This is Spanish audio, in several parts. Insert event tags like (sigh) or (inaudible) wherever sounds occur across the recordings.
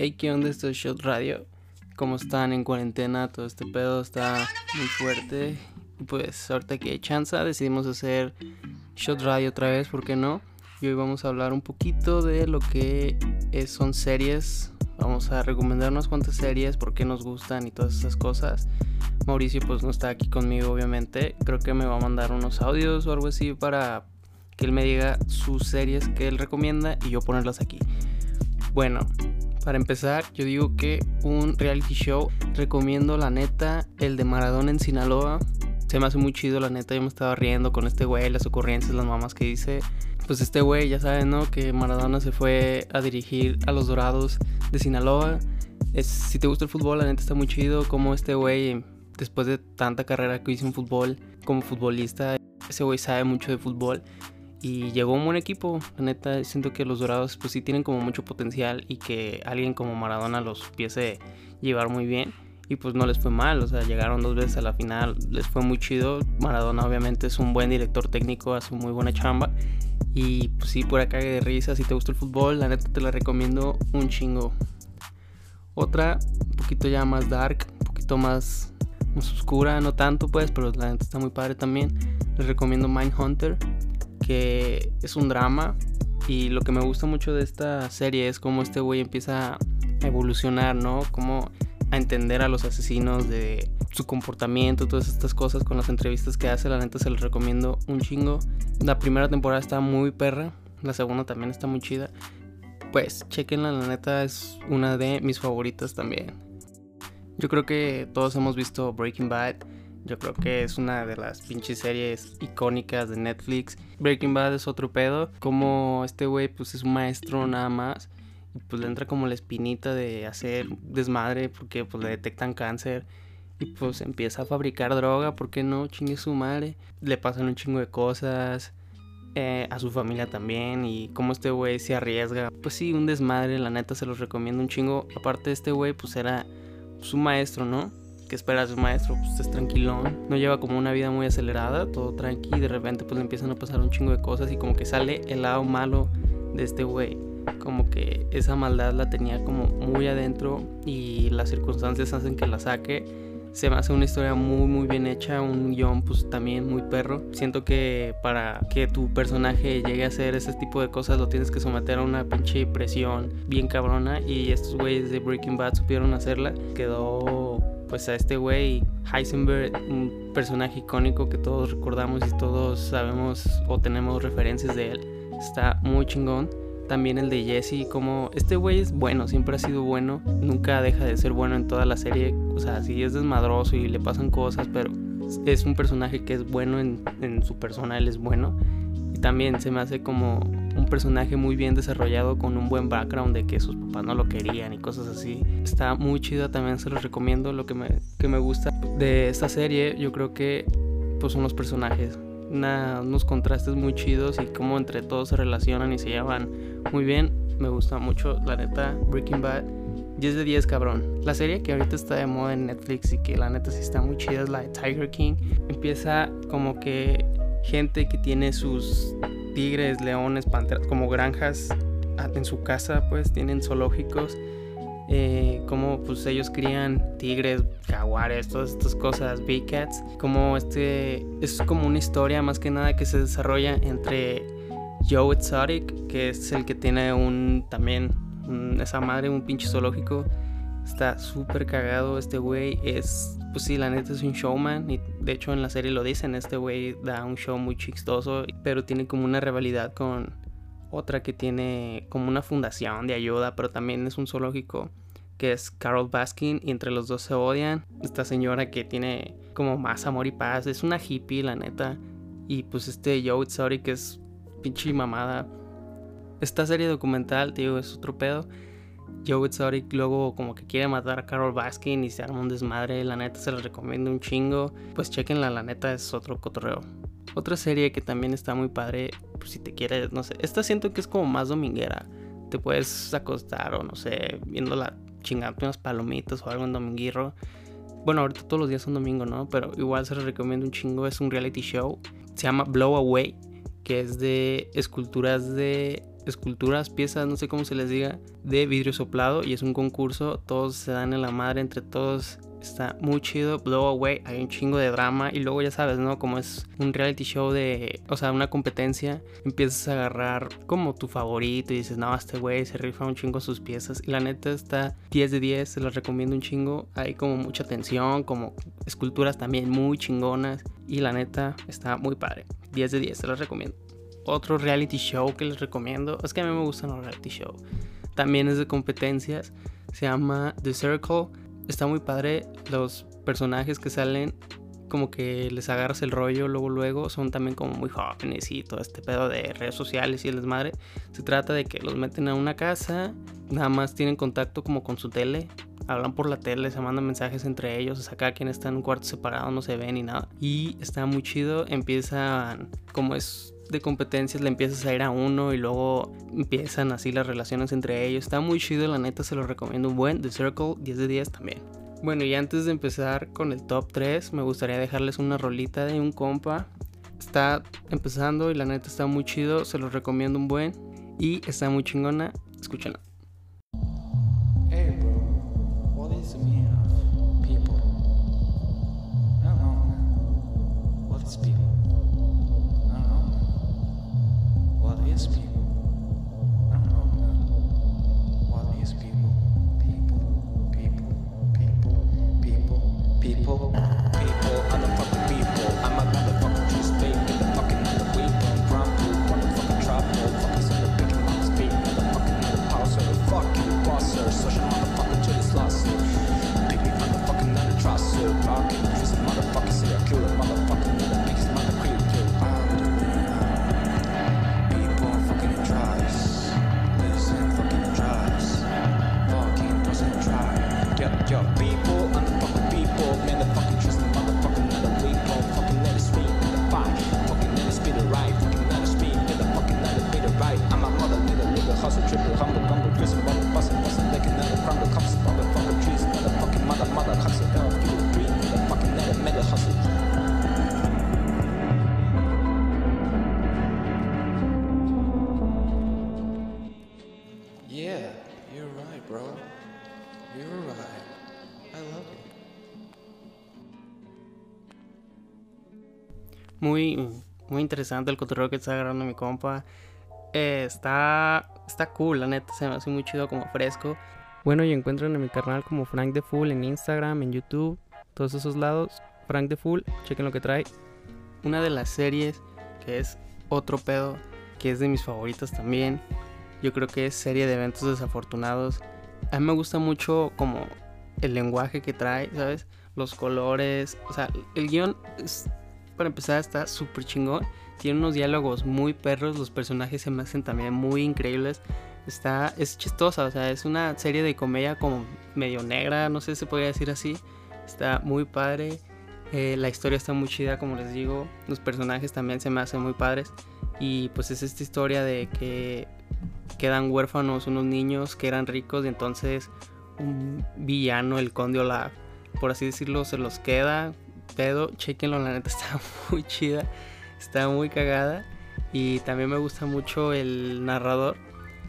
Hey, ¿qué onda? Esto es Shot Radio. ¿Cómo están en cuarentena? Todo este pedo está muy fuerte. Pues ahorita que hay chance, decidimos hacer Shot Radio otra vez, ¿por qué no? Y hoy vamos a hablar un poquito de lo que son series. Vamos a recomendar unas cuantas series, por qué nos gustan y todas esas cosas. Mauricio pues no está aquí conmigo obviamente. Creo que me va a mandar unos audios o algo así para que él me diga sus series que él recomienda y yo ponerlas aquí. Bueno, para empezar, yo digo que un reality show recomiendo la neta el de Maradona en Sinaloa. Se me hace muy chido, la neta. Yo me estaba riendo con este güey, las ocurrencias, las mamás que dice. Pues este güey, ya saben, ¿no? Que Maradona se fue a dirigir a los Dorados de Sinaloa. Es, si te gusta el fútbol, la neta está muy chido. Como este güey, después de tanta carrera que hizo en fútbol, como futbolista, ese güey sabe mucho de fútbol y llegó un buen equipo. La neta, siento que los Dorados pues sí tienen como mucho potencial y que alguien como Maradona los pudiese llevar muy bien. Y pues no les fue mal, o sea, llegaron dos veces a la final, les fue muy chido. Maradona obviamente es un buen director técnico, hace muy buena chamba. Y pues sí, por acá de risa, si te gusta el fútbol, la neta te la recomiendo un chingo. Otra, un poquito ya más dark, un poquito más, más oscura, no tanto pues, pero la neta está muy padre también. Les recomiendo Mindhunter que es un drama y lo que me gusta mucho de esta serie es cómo este güey empieza a evolucionar, ¿no? Cómo a entender a los asesinos de su comportamiento, todas estas cosas con las entrevistas que hace, la neta se los recomiendo un chingo. La primera temporada está muy perra, la segunda también está muy chida. Pues chequenla, la neta es una de mis favoritas también. Yo creo que todos hemos visto Breaking Bad yo creo que es una de las pinches series icónicas de Netflix. Breaking Bad es otro pedo. Como este güey pues es un maestro nada más. Y pues le entra como la espinita de hacer desmadre porque pues le detectan cáncer. Y pues empieza a fabricar droga, ¿por qué no? Chingue su madre. Le pasan un chingo de cosas. Eh, a su familia también. Y como este güey se arriesga. Pues sí, un desmadre, la neta se los recomiendo un chingo. Aparte este güey pues era su maestro, ¿no? Que esperas de maestro, pues es tranquilón, no lleva como una vida muy acelerada, todo tranqui, y de repente pues le empiezan a pasar un chingo de cosas y como que sale el lado malo de este güey, como que esa maldad la tenía como muy adentro y las circunstancias hacen que la saque. Se me hace una historia muy muy bien hecha, un guion pues también muy perro. Siento que para que tu personaje llegue a hacer ese tipo de cosas lo tienes que someter a una pinche presión bien cabrona y estos güeyes de Breaking Bad supieron hacerla. Quedó pues a este güey Heisenberg, un personaje icónico que todos recordamos y todos sabemos o tenemos referencias de él. Está muy chingón. También el de Jesse, como este güey es bueno, siempre ha sido bueno, nunca deja de ser bueno en toda la serie. O sea, sí es desmadroso y le pasan cosas, pero es un personaje que es bueno en, en su persona, él es bueno. Y también se me hace como personaje muy bien desarrollado con un buen background de que sus papás no lo querían y cosas así. Está muy chida, también se los recomiendo. Lo que me, que me gusta de esta serie, yo creo que pues son los personajes. unos contrastes muy chidos y cómo entre todos se relacionan y se llevan muy bien. Me gusta mucho, la neta, Breaking Bad. 10 de 10, cabrón. La serie que ahorita está de moda en Netflix y que la neta sí está muy chida es la de Tiger King. Empieza como que gente que tiene sus tigres, leones, panteras, como granjas en su casa, pues tienen zoológicos. Eh, como pues ellos crían tigres, jaguares, todas estas cosas, big cats. Como este es como una historia más que nada que se desarrolla entre Joe Exotic, que es el que tiene un también esa madre, un pinche zoológico. Está súper cagado este güey. Es, pues sí, la neta es un showman. De hecho en la serie lo dicen, este güey da un show muy chistoso. Pero tiene como una rivalidad con otra que tiene como una fundación de ayuda. Pero también es un zoológico que es Carol Baskin. Y entre los dos se odian. Esta señora que tiene como más amor y paz. Es una hippie, la neta. Y pues este Joe Sorry que es pinche mamada. Esta serie documental, digo, es otro pedo Joe Exotic luego como que quiere matar a Carol Baskin y se arma un desmadre, la neta se les recomiendo un chingo, pues chequenla, la neta es otro cotorreo. Otra serie que también está muy padre, pues si te quieres, no sé, esta siento que es como más dominguera, te puedes acostar o no sé, viéndola chingando unas palomitas o algo en dominguirro. Bueno, ahorita todos los días son domingo, ¿no? Pero igual se les recomiendo un chingo, es un reality show, se llama Blow Away, que es de esculturas de esculturas, piezas, no sé cómo se les diga, de vidrio soplado y es un concurso, todos se dan en la madre entre todos. Está muy chido, Blow Away, hay un chingo de drama y luego ya sabes, ¿no? Como es un reality show de, o sea, una competencia, empiezas a agarrar como tu favorito y dices, no, este güey se rifa un chingo sus piezas y la neta está 10 de 10, se las recomiendo un chingo, hay como mucha tensión, como esculturas también muy chingonas y la neta está muy padre, 10 de 10, se las recomiendo otro reality show que les recomiendo. Es que a mí me gustan los reality show. También es de competencias. Se llama The Circle. Está muy padre. Los personajes que salen como que les agarras el rollo luego luego son también como muy jóvenes y todo este pedo de redes sociales y el desmadre se trata de que los meten a una casa nada más tienen contacto como con su tele hablan por la tele se mandan mensajes entre ellos o sea quien está en un cuarto separado no se ve ni nada y está muy chido empiezan como es de competencias le empiezas a ir a uno y luego empiezan así las relaciones entre ellos. Está muy chido, la neta se lo recomiendo un buen. The Circle 10 de 10 también. Bueno, y antes de empezar con el top 3, me gustaría dejarles una rolita de un compa. Está empezando y la neta está muy chido, se lo recomiendo un buen. Y está muy chingona, escúchenla. Hey bro, what is people? I don't know. What is people? is people? I don't know. What is people? People, people, people, people, people, people. Muy, muy interesante el cotorreo que está agarrando mi compa. Eh, está, está cool, la neta, se me hace muy chido como fresco. Bueno, y encuentran en mi canal como Frank the Full en Instagram, en YouTube, todos esos lados. Frank the Full, chequen lo que trae. Una de las series que es otro pedo, que es de mis favoritas también. Yo creo que es serie de eventos desafortunados. A mí me gusta mucho como el lenguaje que trae, ¿sabes? Los colores, o sea, el guion es para empezar está súper chingón. Tiene unos diálogos muy perros, los personajes se me hacen también muy increíbles. Está, es chistosa, o sea, es una serie de comedia como medio negra, no sé si se podría decir así. Está muy padre. Eh, la historia está muy chida, como les digo. Los personajes también se me hacen muy padres. Y pues es esta historia de que quedan huérfanos unos niños que eran ricos y entonces un villano, el conde Olaf, por así decirlo, se los queda pedo, chequenlo, la neta (laughs) está muy chida, está muy cagada. Y también me gusta mucho el narrador,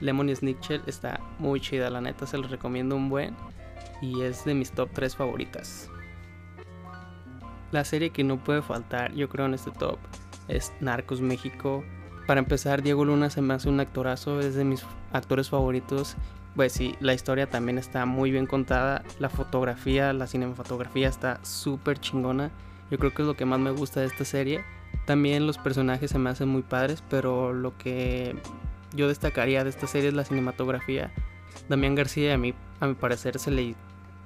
Lemon Snitchell, está muy chida, la neta se los recomiendo un buen. Y es de mis top 3 favoritas. La serie que no puede faltar, yo creo, en este top es Narcos México. Para empezar, Diego Luna se me hace un actorazo, es de mis actores favoritos. Pues sí, la historia también está muy bien contada. La fotografía, la cinematografía está súper chingona. Yo creo que es lo que más me gusta de esta serie. También los personajes se me hacen muy padres, pero lo que yo destacaría de esta serie es la cinematografía. Damián García a mí, a mi parecer, se le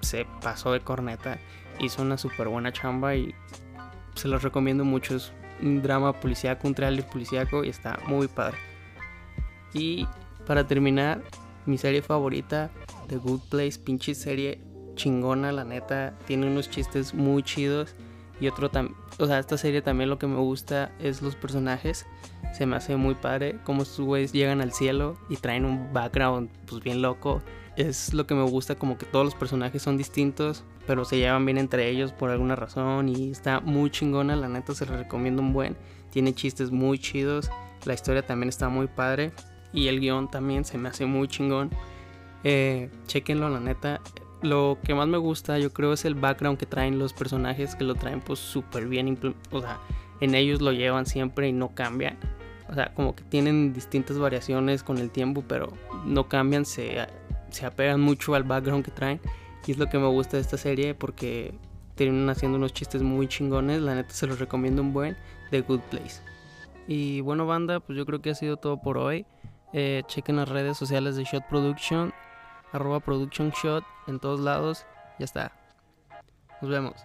se pasó de corneta. Hizo una súper buena chamba y se los recomiendo mucho. Un drama policíaco, un trailer policíaco y está muy padre. Y para terminar, mi serie favorita, The Good Place, pinche serie chingona, la neta. Tiene unos chistes muy chidos. Y otro también, o sea, esta serie también lo que me gusta es los personajes. Se me hace muy padre cómo estos güeyes llegan al cielo y traen un background pues bien loco. Es lo que me gusta, como que todos los personajes son distintos, pero se llevan bien entre ellos por alguna razón. Y está muy chingona, la neta se la recomiendo un buen. Tiene chistes muy chidos. La historia también está muy padre. y el guion también se me hace muy chingón. Eh, chequenlo, la neta. Lo que más me gusta, yo creo, es el background que traen los personajes, que lo traen pues súper bien. O sea, en ellos lo llevan siempre y no cambian. O sea, como que tienen distintas variaciones con el tiempo, pero no cambian, se, se apegan mucho al background que traen. Y es lo que me gusta de esta serie porque tienen haciendo unos chistes muy chingones. La neta se los recomiendo un buen. The Good Place. Y bueno, banda, pues yo creo que ha sido todo por hoy. Eh, chequen las redes sociales de Shot Production, arroba Shot en todos lados. Ya está. Nos vemos.